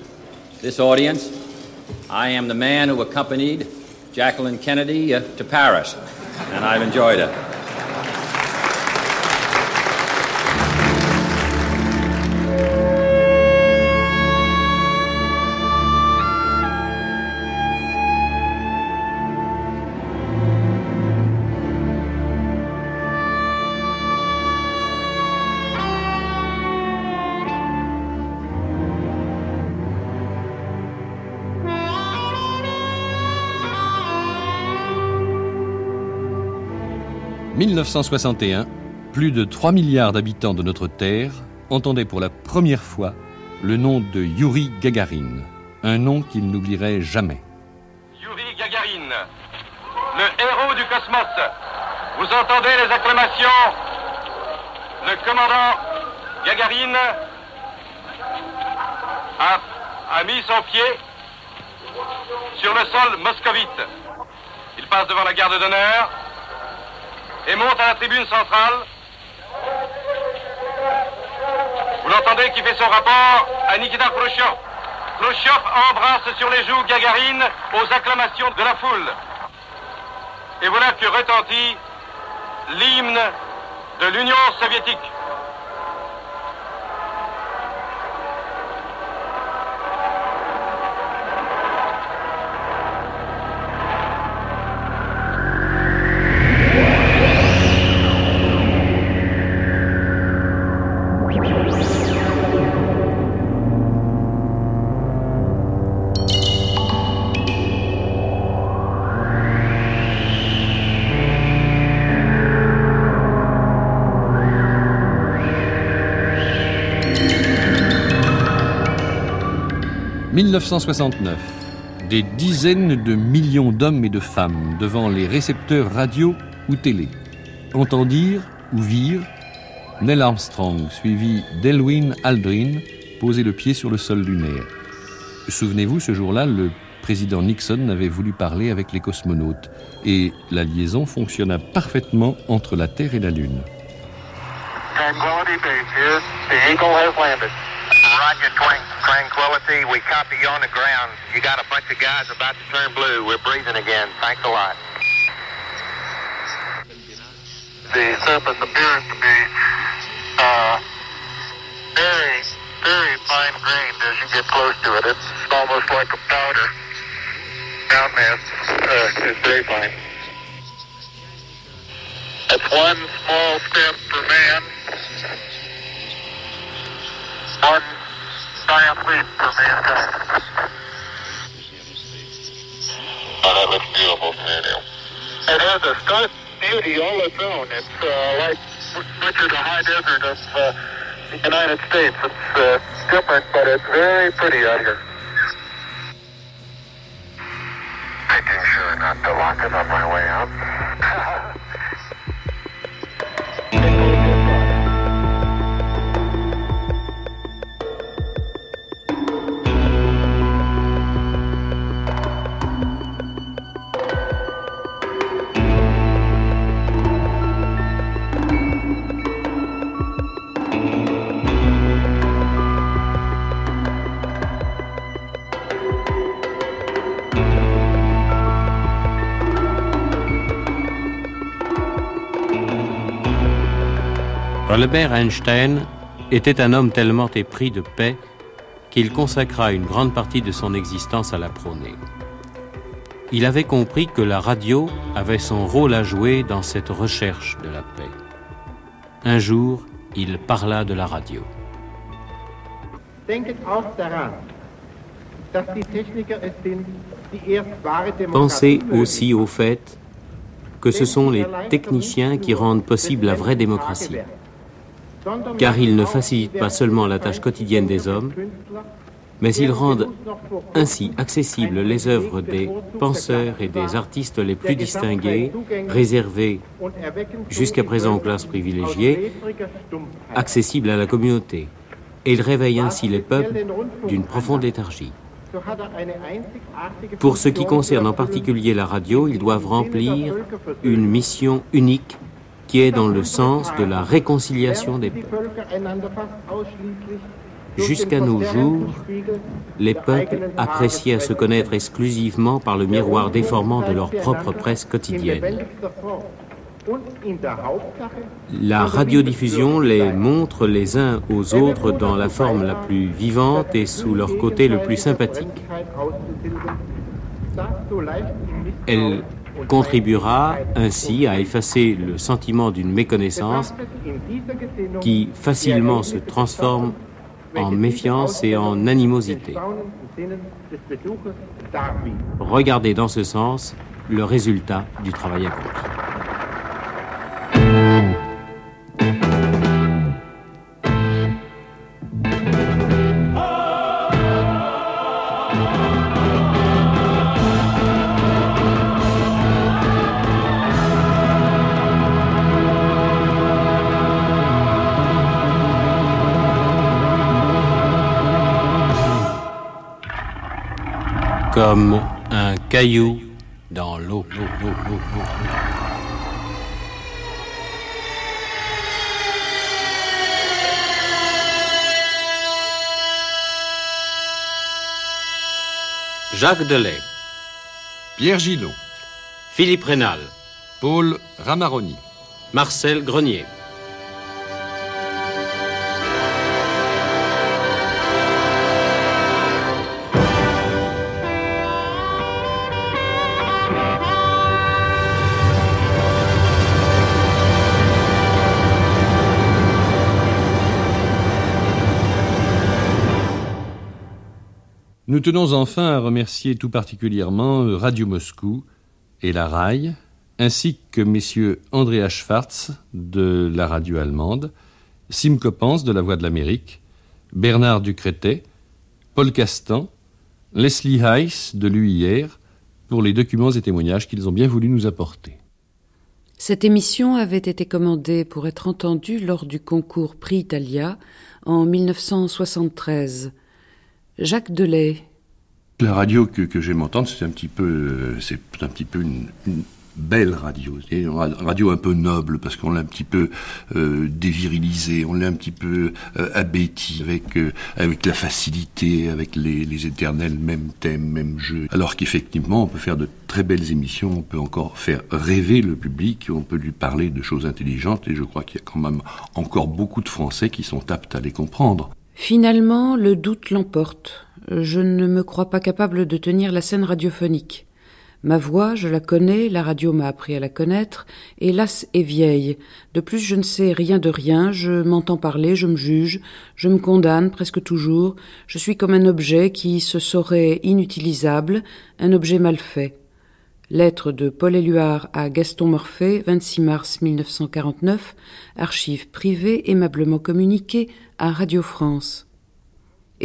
this audience. I am the man who accompanied Jacqueline Kennedy uh, to Paris, and I've enjoyed it. 1961, plus de 3 milliards d'habitants de notre Terre entendaient pour la première fois le nom de Yuri Gagarin, un nom qu'ils n'oublieraient jamais. Yuri Gagarin, le héros du cosmos. Vous entendez les acclamations? Le commandant Gagarin a, a mis son pied sur le sol moscovite. Il passe devant la garde d'honneur et monte à la tribune centrale. Vous l'entendez qui fait son rapport à Nikita Khrushchev. Khrushchev embrasse sur les joues Gagarine aux acclamations de la foule. Et voilà que retentit l'hymne de l'Union soviétique. 1969. Des dizaines de millions d'hommes et de femmes devant les récepteurs radio ou télé entendirent ou virent Neil Armstrong suivi d'Elwyn Aldrin poser le pied sur le sol lunaire. Souvenez-vous, ce jour-là, le président Nixon avait voulu parler avec les cosmonautes et la liaison fonctionna parfaitement entre la Terre et la Lune. Roger, Tranquility. We copy you on the ground. You got a bunch of guys about to turn blue. We're breathing again. Thanks a lot. The surface appears to be uh, very, very fine grained as you get close to it. It's almost like a powder. Down there uh, very fine. That's one small step for man, one giant leap for mankind. Oh, that looks beautiful, Canadian. It has a stunning beauty all its own. It's uh, like much of the high desert of uh, the United States. It's uh, different, but it's very pretty out here. Making sure not to lock it on my way out. Albert Einstein était un homme tellement épris de paix qu'il consacra une grande partie de son existence à la prôner. Il avait compris que la radio avait son rôle à jouer dans cette recherche de la paix. Un jour, il parla de la radio. Pensez aussi au fait que ce sont les techniciens qui rendent possible la vraie démocratie. Car ils ne facilitent pas seulement la tâche quotidienne des hommes, mais ils rendent ainsi accessibles les œuvres des penseurs et des artistes les plus distingués, réservés jusqu'à présent aux classes privilégiées, accessibles à la communauté. Et ils réveillent ainsi les peuples d'une profonde léthargie. Pour ce qui concerne en particulier la radio, ils doivent remplir une mission unique qui est dans le sens de la réconciliation des peuples. Jusqu'à nos jours, les peuples appréciaient à se connaître exclusivement par le miroir déformant de leur propre presse quotidienne. La radiodiffusion les montre les uns aux autres dans la forme la plus vivante et sous leur côté le plus sympathique. Elle contribuera ainsi à effacer le sentiment d'une méconnaissance qui facilement se transforme en méfiance et en animosité. Regardez dans ce sens le résultat du travail accompli. Comme un caillou dans l'eau. Jacques Delay. Pierre Gillon. Philippe Rénal. Paul Ramaroni. Marcel Grenier. Tenons enfin à remercier tout particulièrement euh, Radio Moscou et la RAI, ainsi que messieurs Andrea Schwartz de la radio allemande, Sim Coppens de la Voix de l'Amérique, Bernard Ducretet, Paul Castan, Leslie Heiss de l'UIR pour les documents et témoignages qu'ils ont bien voulu nous apporter. Cette émission avait été commandée pour être entendue lors du concours Prix Italia en 1973. Jacques Delay. La radio que, que j'aime entendre, c'est un petit peu, euh, c'est un petit peu une, belle radio, une radio un peu noble parce qu'on l'a un petit peu euh, dévirilisé, on l'a un petit peu euh, abêti avec euh, avec la facilité, avec les, les éternels mêmes thèmes, mêmes jeux. Alors qu'effectivement, on peut faire de très belles émissions, on peut encore faire rêver le public, on peut lui parler de choses intelligentes et je crois qu'il y a quand même encore beaucoup de Français qui sont aptes à les comprendre. Finalement, le doute l'emporte. Je ne me crois pas capable de tenir la scène radiophonique. Ma voix, je la connais, la radio m'a appris à la connaître, hélas est vieille. De plus, je ne sais rien de rien, je m'entends parler, je me juge, je me condamne presque toujours, je suis comme un objet qui se saurait inutilisable, un objet mal fait. Lettre de Paul Éluard à Gaston Morphée, 26 mars 1949, archives privées aimablement communiquées à Radio France.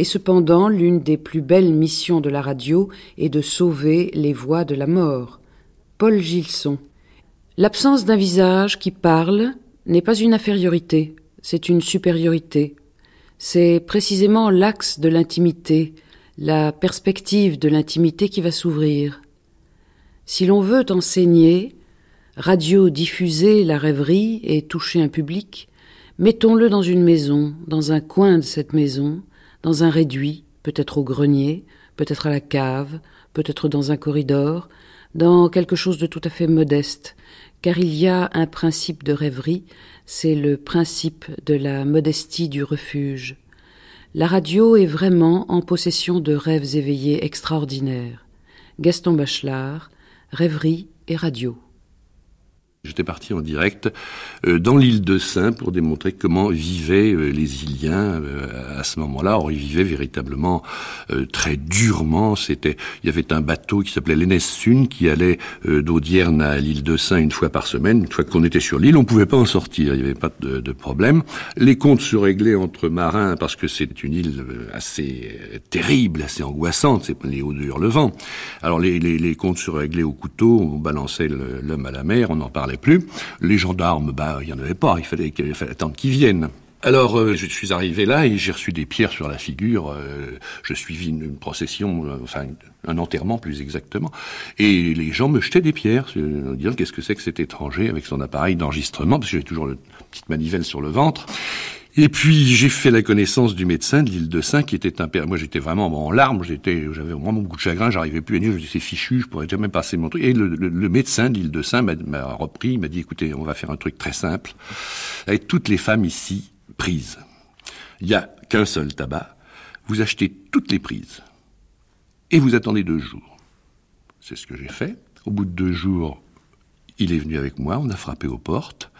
Et cependant, l'une des plus belles missions de la radio est de sauver les voix de la mort. Paul Gilson. L'absence d'un visage qui parle n'est pas une infériorité, c'est une supériorité. C'est précisément l'axe de l'intimité, la perspective de l'intimité qui va s'ouvrir. Si l'on veut enseigner, radio diffuser la rêverie et toucher un public, mettons-le dans une maison, dans un coin de cette maison, dans un réduit, peut-être au grenier, peut-être à la cave, peut-être dans un corridor, dans quelque chose de tout à fait modeste, car il y a un principe de rêverie, c'est le principe de la modestie du refuge. La radio est vraiment en possession de rêves éveillés extraordinaires. Gaston Bachelard, Rêverie et radio. J'étais parti en direct euh, dans l'île de Saint pour démontrer comment vivaient euh, les Iliens euh, à ce moment-là. Or, ils vivaient véritablement très durement. C'était, il y avait un bateau qui s'appelait l'Enessun qui allait d'Audierne à l'île de Saint une fois par semaine. Une fois qu'on était sur l'île, on pouvait pas en sortir. Il n'y avait pas de, de, problème. Les comptes se réglaient entre marins parce que c'est une île assez terrible, assez angoissante. C'est les hauts de Hurlevent. Alors les, les, les comptes se réglaient au couteau. On balançait l'homme à la mer. On en parlait plus. Les gendarmes, bah, il y en avait pas. Il fallait, il fallait attendre qu'ils viennent. Alors, euh, je suis arrivé là et j'ai reçu des pierres sur la figure. Euh, je suivis une, une procession, euh, enfin un enterrement plus exactement, et les gens me jetaient des pierres, disant qu'est-ce que c'est que cet étranger avec son appareil d'enregistrement, parce que j'avais toujours une petite manivelle sur le ventre. Et puis j'ai fait la connaissance du médecin de l'île de Saint qui était un père. Moi j'étais vraiment en larmes, j'étais, j'avais vraiment beaucoup de chagrin, j'arrivais plus à dire, je disais c'est fichu, je pourrais jamais passer mon truc. Et le, médecin de l'île de Saint m'a repris, il m'a dit écoutez, on va faire un truc très simple, avec toutes les femmes ici prises. Il y a qu'un seul tabac, vous achetez toutes les prises et vous attendez deux jours. C'est ce que j'ai fait. Au bout de deux jours, il est venu avec moi, on a frappé aux portes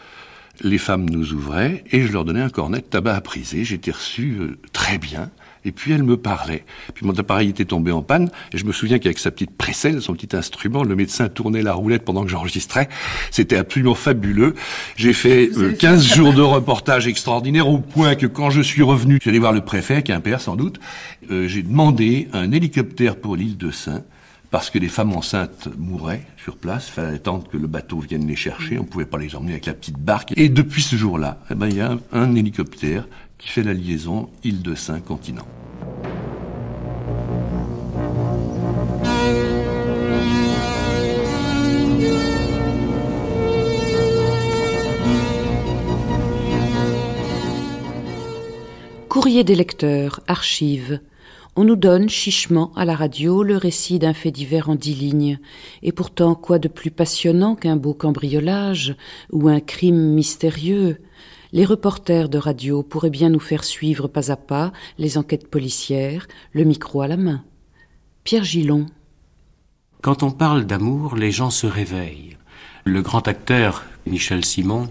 les femmes nous ouvraient et je leur donnais un cornet de tabac à priser. J'étais reçu euh, très bien. Et puis elle me parlait. Puis mon appareil était tombé en panne. Et je me souviens qu'avec sa petite précelle, son petit instrument, le médecin tournait la roulette pendant que j'enregistrais. C'était absolument fabuleux. J'ai fait 15 euh, jours de reportage extraordinaire au point que quand je suis revenu, j'allais voir le préfet, qui est un père sans doute, euh, j'ai demandé un hélicoptère pour l'île de Saint parce que les femmes enceintes mouraient sur place, fallait attendre que le bateau vienne les chercher, on ne pouvait pas les emmener avec la petite barque. Et depuis ce jour-là, eh ben, il y a un, hélicoptère qui fait la liaison île de Saint-Continent. Courrier des lecteurs, archives, on nous donne chichement à la radio le récit d'un fait divers en dix lignes. Et pourtant, quoi de plus passionnant qu'un beau cambriolage ou un crime mystérieux? Les reporters de radio pourraient bien nous faire suivre pas à pas les enquêtes policières, le micro à la main. Pierre Gillon. Quand on parle d'amour, les gens se réveillent. Le grand acteur Michel Simon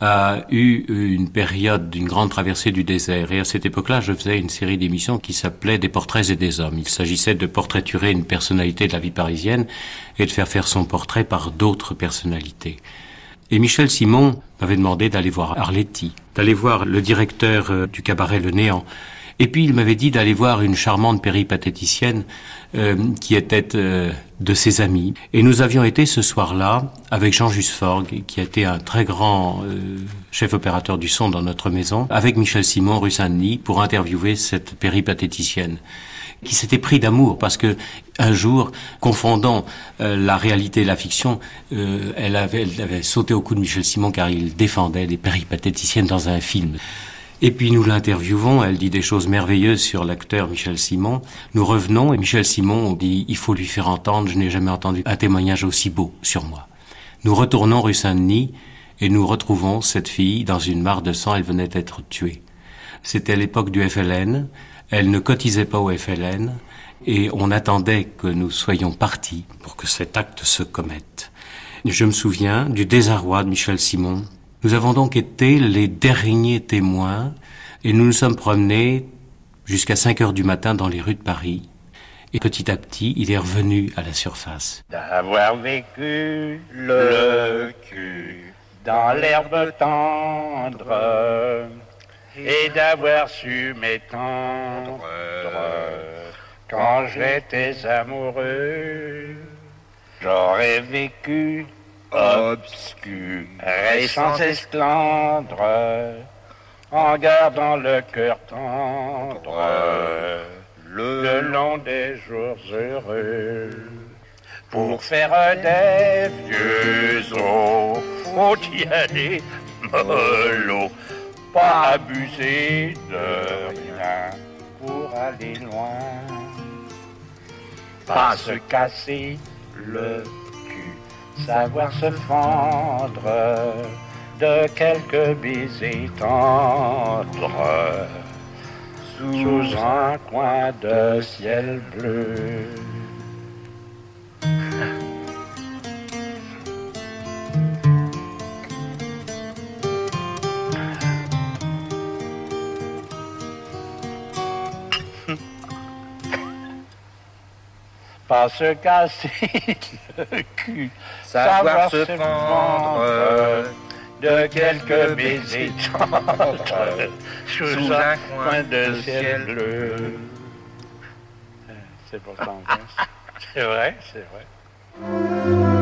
a eu une période d'une grande traversée du désert. Et à cette époque-là, je faisais une série d'émissions qui s'appelait Des portraits et des hommes. Il s'agissait de portraiturer une personnalité de la vie parisienne et de faire faire son portrait par d'autres personnalités. Et Michel Simon m'avait demandé d'aller voir Arletty, d'aller voir le directeur euh, du cabaret Le Néant, et puis il m'avait dit d'aller voir une charmante péripatéticienne euh, qui était euh, de ses amis. Et nous avions été ce soir-là avec Jean Jusforg, qui a été un très grand euh, chef opérateur du son dans notre maison, avec Michel Simon, rue Saint-Denis, pour interviewer cette péripatéticienne qui s'était pris d'amour parce que un jour, confondant la réalité et la fiction, elle, avait, elle avait sauté au cou de Michel Simon car il défendait des péripatéticiennes dans un film. Et puis nous l'interviewons, elle dit des choses merveilleuses sur l'acteur Michel Simon. Nous revenons et Michel Simon dit il faut lui faire entendre, je n'ai jamais entendu un témoignage aussi beau sur moi. Nous retournons rue Saint-Denis et nous retrouvons cette fille dans une mare de sang, elle venait d'être tuée. C'était l'époque du FLN, elle ne cotisait pas au FLN et on attendait que nous soyons partis pour que cet acte se commette. Je me souviens du désarroi de Michel Simon nous avons donc été les derniers témoins et nous nous sommes promenés jusqu'à 5 heures du matin dans les rues de Paris. Et petit à petit, il est revenu à la surface. D'avoir vécu le cul dans l'herbe tendre et d'avoir su m'étendre quand j'étais amoureux. J'aurais vécu obscur et sans esclandre, en gardant le cœur tendre le long des jours heureux. Pour faire des vieux os, faut y aller mollo, pas abuser de rien pour aller loin, pas se casser le savoir se fendre de quelques baisers tendres sous un coin de ciel bleu. Pas se casser le cul, Savoir se prendre de quelques baisers tendres sous un coin de ciel bleu. C'est pourtant bien. C'est vrai, c'est vrai.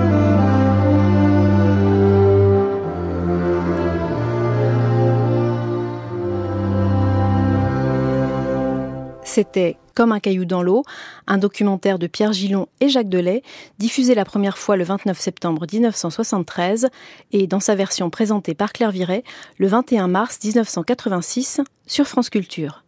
C'était Comme un caillou dans l'eau, un documentaire de Pierre Gillon et Jacques Delay, diffusé la première fois le 29 septembre 1973 et dans sa version présentée par Claire Viret le 21 mars 1986 sur France Culture.